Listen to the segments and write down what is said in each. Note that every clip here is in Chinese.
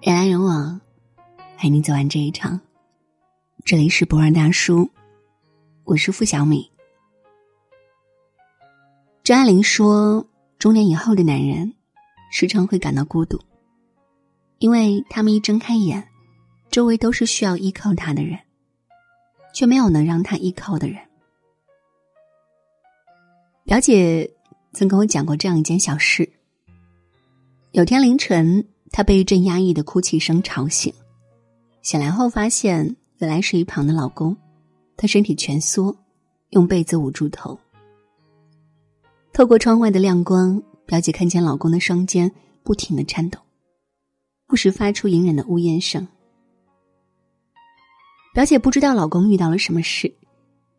人来人往，陪你走完这一场。这里是博尔大叔，我是付小米。张爱玲说：“中年以后的男人，时常会感到孤独，因为他们一睁开眼，周围都是需要依靠他的人，却没有能让他依靠的人。”表姐曾跟我讲过这样一件小事：有天凌晨，她被一阵压抑的哭泣声吵醒，醒来后发现原来是一旁的老公，他身体蜷缩，用被子捂住头。透过窗外的亮光，表姐看见老公的双肩不停的颤抖，不时发出隐忍的呜咽声。表姐不知道老公遇到了什么事，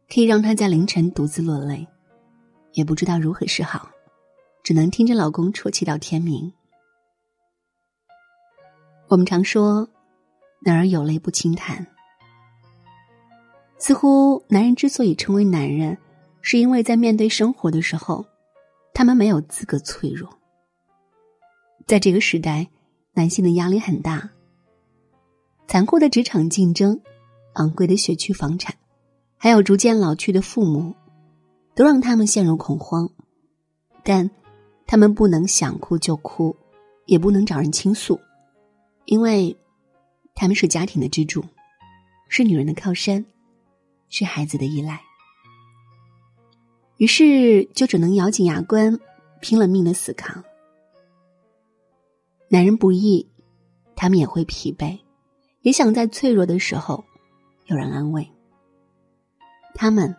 可以让他在凌晨独自落泪，也不知道如何是好，只能听着老公啜泣到天明。我们常说，男儿有泪不轻弹。似乎男人之所以成为男人，是因为在面对生活的时候。他们没有资格脆弱。在这个时代，男性的压力很大。残酷的职场竞争、昂贵的学区房产，还有逐渐老去的父母，都让他们陷入恐慌。但，他们不能想哭就哭，也不能找人倾诉，因为，他们是家庭的支柱，是女人的靠山，是孩子的依赖。于是就只能咬紧牙关，拼了命的死扛。男人不易，他们也会疲惫，也想在脆弱的时候有人安慰。他们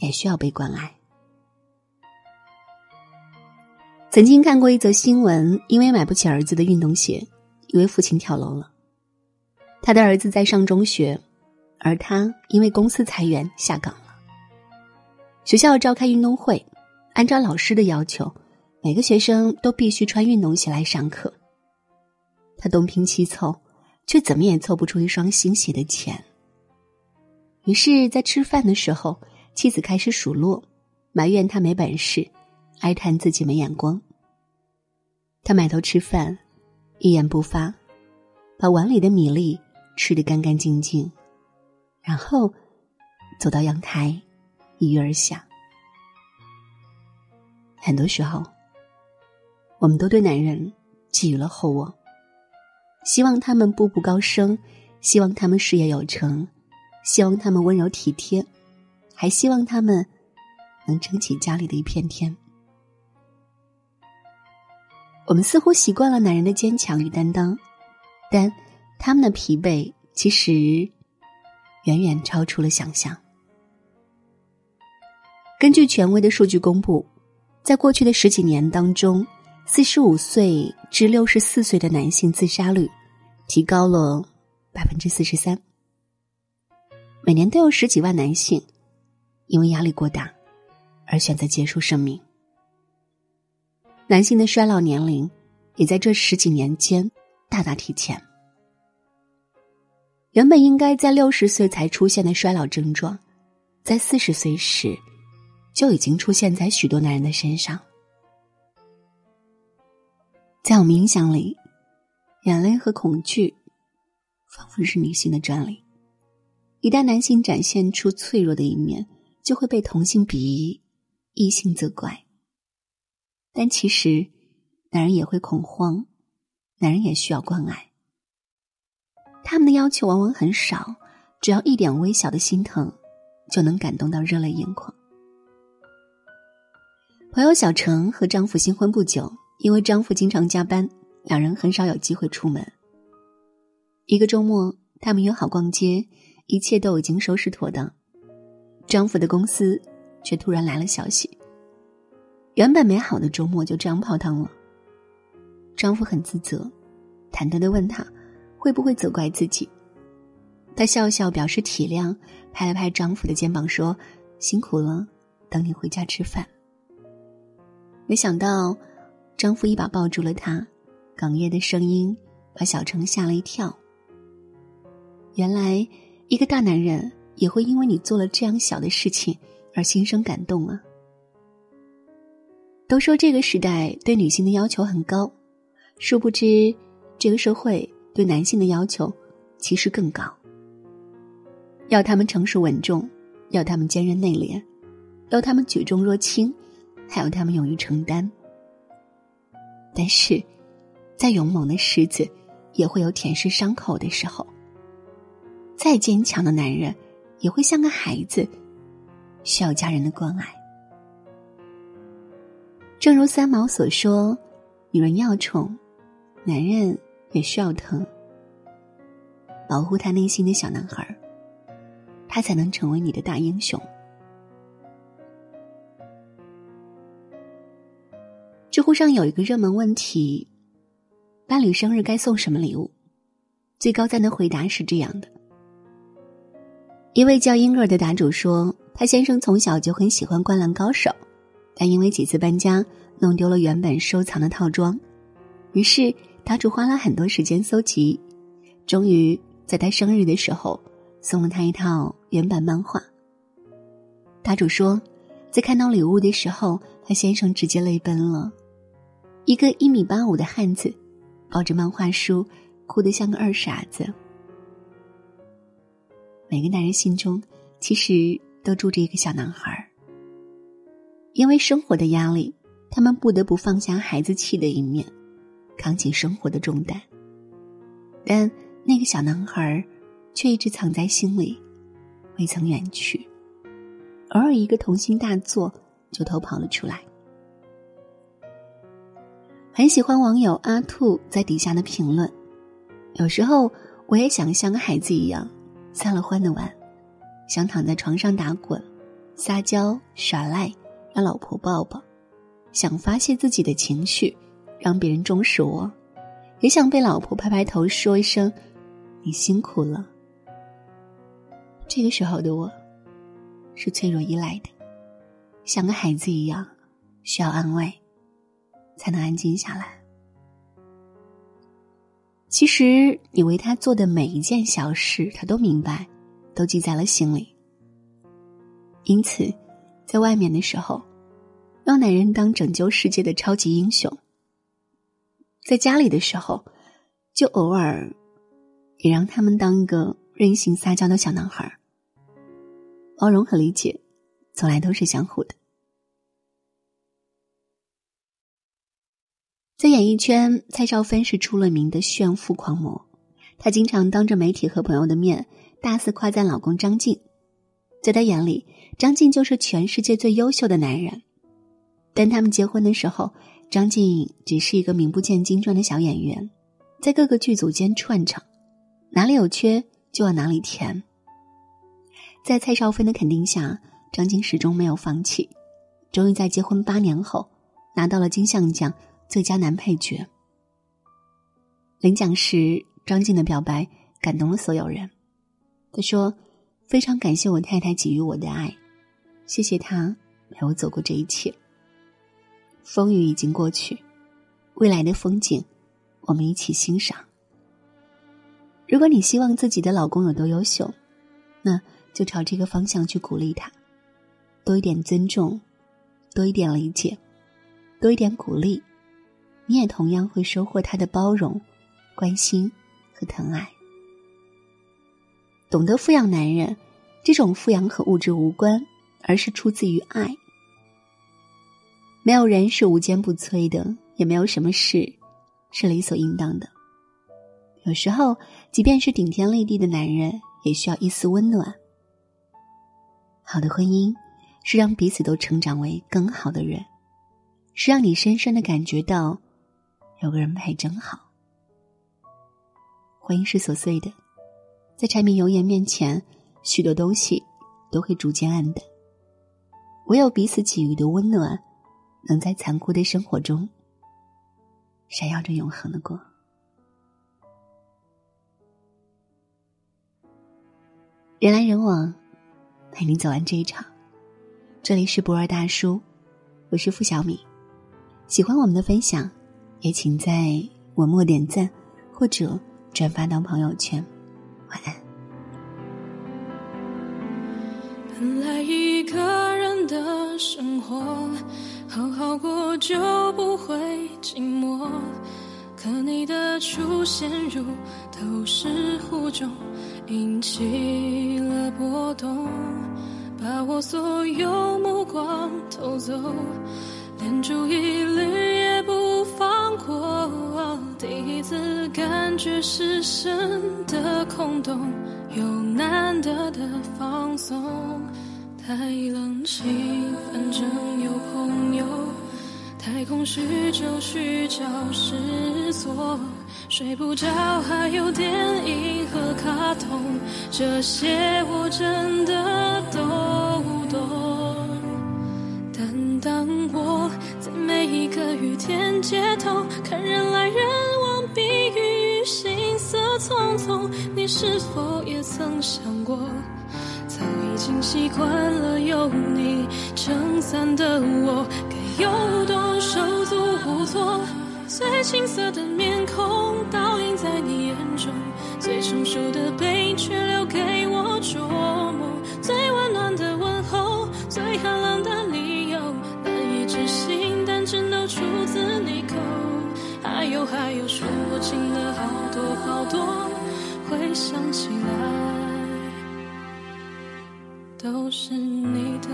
也需要被关爱。曾经看过一则新闻，因为买不起儿子的运动鞋，一位父亲跳楼了。他的儿子在上中学，而他因为公司裁员下岗了。学校召开运动会，按照老师的要求，每个学生都必须穿运动鞋来上课。他东拼西凑，却怎么也凑不出一双新鞋的钱。于是，在吃饭的时候，妻子开始数落，埋怨他没本事，哀叹自己没眼光。他埋头吃饭，一言不发，把碗里的米粒吃得干干净净，然后走到阳台。一跃而下。很多时候，我们都对男人寄予了厚望，希望他们步步高升，希望他们事业有成，希望他们温柔体贴，还希望他们能撑起家里的一片天。我们似乎习惯了男人的坚强与担当，但他们的疲惫其实远远超出了想象。根据权威的数据公布，在过去的十几年当中，四十五岁至六十四岁的男性自杀率提高了百分之四十三。每年都有十几万男性因为压力过大而选择结束生命。男性的衰老年龄也在这十几年间大大提前。原本应该在六十岁才出现的衰老症状，在四十岁时。就已经出现在许多男人的身上。在我们印象里，眼泪和恐惧仿佛是女性的专利。一旦男性展现出脆弱的一面，就会被同性鄙夷，异性责怪。但其实，男人也会恐慌，男人也需要关爱。他们的要求往往很少，只要一点微小的心疼，就能感动到热泪盈眶。朋友小程和丈夫新婚不久，因为丈夫经常加班，两人很少有机会出门。一个周末，他们约好逛街，一切都已经收拾妥当，丈夫的公司却突然来了消息。原本美好的周末就这样泡汤了。丈夫很自责，忐忑的问他会不会责怪自己。她笑笑表示体谅，拍了拍丈夫的肩膀说：“辛苦了，等你回家吃饭。”没想到，丈夫一把抱住了她，哽咽的声音把小程吓了一跳。原来，一个大男人也会因为你做了这样小的事情而心生感动啊！都说这个时代对女性的要求很高，殊不知，这个社会对男性的要求其实更高。要他们成熟稳重，要他们坚韧内敛，要他们举重若轻，还要他们勇于承担。但是，再勇猛的狮子，也会有舔舐伤口的时候。再坚强的男人，也会像个孩子，需要家人的关爱。正如三毛所说：“女人要宠，男人也需要疼。保护他内心的小男孩，他才能成为你的大英雄。”知乎上有一个热门问题：伴侣生日该送什么礼物？最高赞的回答是这样的。一位叫婴儿的答主说：“他先生从小就很喜欢《灌篮高手》，但因为几次搬家弄丢了原本收藏的套装，于是答主花了很多时间搜集，终于在他生日的时候送了他一套原版漫画。”答主说：“在看到礼物的时候，他先生直接泪奔了。一个一米八五的汉子，抱着漫画书，哭得像个二傻子。”每个男人心中，其实都住着一个小男孩因为生活的压力，他们不得不放下孩子气的一面，扛起生活的重担。但那个小男孩却一直藏在心里，未曾远去。偶尔一个童心大作，就偷跑了出来。很喜欢网友阿兔在底下的评论。有时候，我也想像个孩子一样。撒了欢的玩，想躺在床上打滚、撒娇耍赖，让老婆抱抱；想发泄自己的情绪，让别人重视我；也想被老婆拍拍头，说一声“你辛苦了”。这个时候的我，是脆弱依赖的，像个孩子一样，需要安慰，才能安静下来。其实，你为他做的每一件小事，他都明白，都记在了心里。因此，在外面的时候，让男人当拯救世界的超级英雄；在家里的时候，就偶尔也让他们当一个任性撒娇的小男孩。包容和理解，从来都是相互的。在演艺圈，蔡少芬是出了名的炫富狂魔。她经常当着媒体和朋友的面大肆夸赞老公张晋，在他眼里，张晋就是全世界最优秀的男人。但他们结婚的时候，张晋只是一个名不见经传的小演员，在各个剧组间串场，哪里有缺就往哪里填。在蔡少芬的肯定下，张晋始终没有放弃，终于在结婚八年后拿到了金像奖。最佳男配角。领奖时，张晋的表白感动了所有人。他说：“非常感谢我太太给予我的爱，谢谢她陪我走过这一切。风雨已经过去，未来的风景，我们一起欣赏。如果你希望自己的老公有多优秀，那就朝这个方向去鼓励他，多一点尊重，多一点理解，多一点鼓励。”你也同样会收获他的包容、关心和疼爱。懂得富养男人，这种富养和物质无关，而是出自于爱。没有人是无坚不摧的，也没有什么事是理所应当的。有时候，即便是顶天立地的男人，也需要一丝温暖。好的婚姻，是让彼此都成长为更好的人，是让你深深的感觉到。有个人陪真好。婚姻是琐碎的，在柴米油盐面前，许多东西都会逐渐暗淡。唯有彼此给予的温暖，能在残酷的生活中闪耀着永恒的光。人来人往，陪你走完这一场。这里是博尔大叔，我是付小米。喜欢我们的分享。也请在文末点赞，或者转发到朋友圈。晚安。一个人的生活好好过就不会寂寞。可你的出现如投石湖中，引起了波动，把我所有目光偷走，连注意力也不放过。第一次感觉失神的空洞，有难得的放松。太冷清，反正有朋友。太空虚，就虚找失所。睡不着，还有电影和卡通，这些我真的都懂。但当我在每一个雨天街头，看人来人往，避雨行色匆匆，你是否也曾想过？已经习惯了有你撑伞的我，该有多手足无措？最青涩的面孔倒映在你眼中，最成熟的背影却留给我琢磨。最温暖的问候，最寒冷的理由，难以置信，但真都出自你口。还有还有说不清的好多好多，回想起来。都是你的。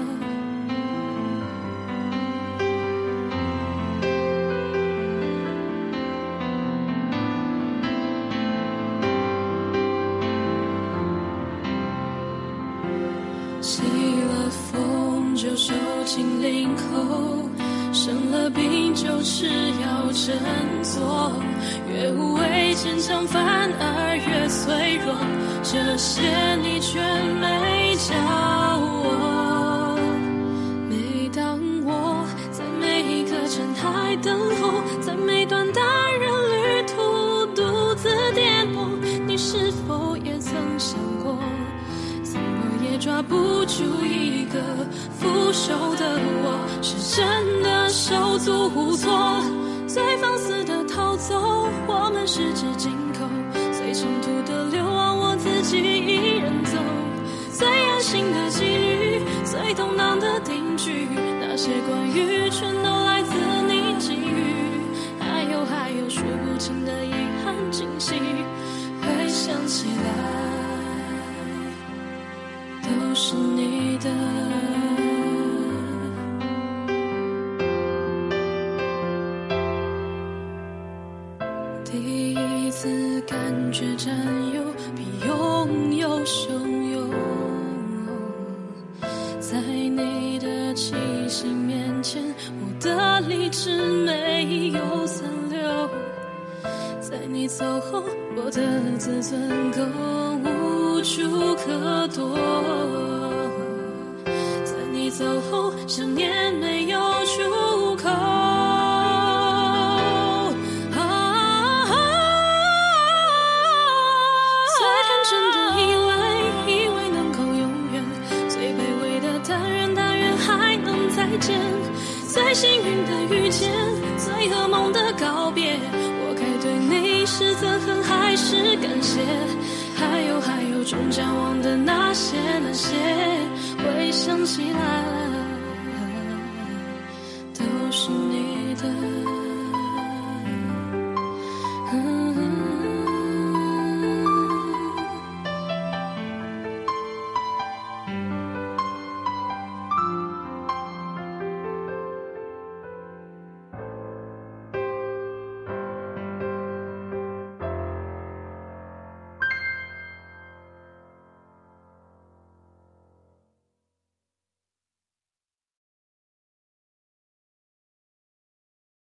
起了风就收紧领口，生了病就吃药振作。越无畏坚强，反而越脆弱。这些你却没教。抓不住一个腐朽的我？是真的手足无措，最放肆的逃走，我们十指紧扣，最长途的流亡，我自己一人走，最安心的际遇，最动荡的定局，那些关于全都你走后，我的自尊更无处可躲。在你走后，想念没有出口。最天真的以为，以为能够永远；最卑微的但愿，但愿还能再见；最幸运的遇见，最噩梦的告别。我该对你是憎恨还是感谢？还有还有，终将忘的那些那些，回想起来。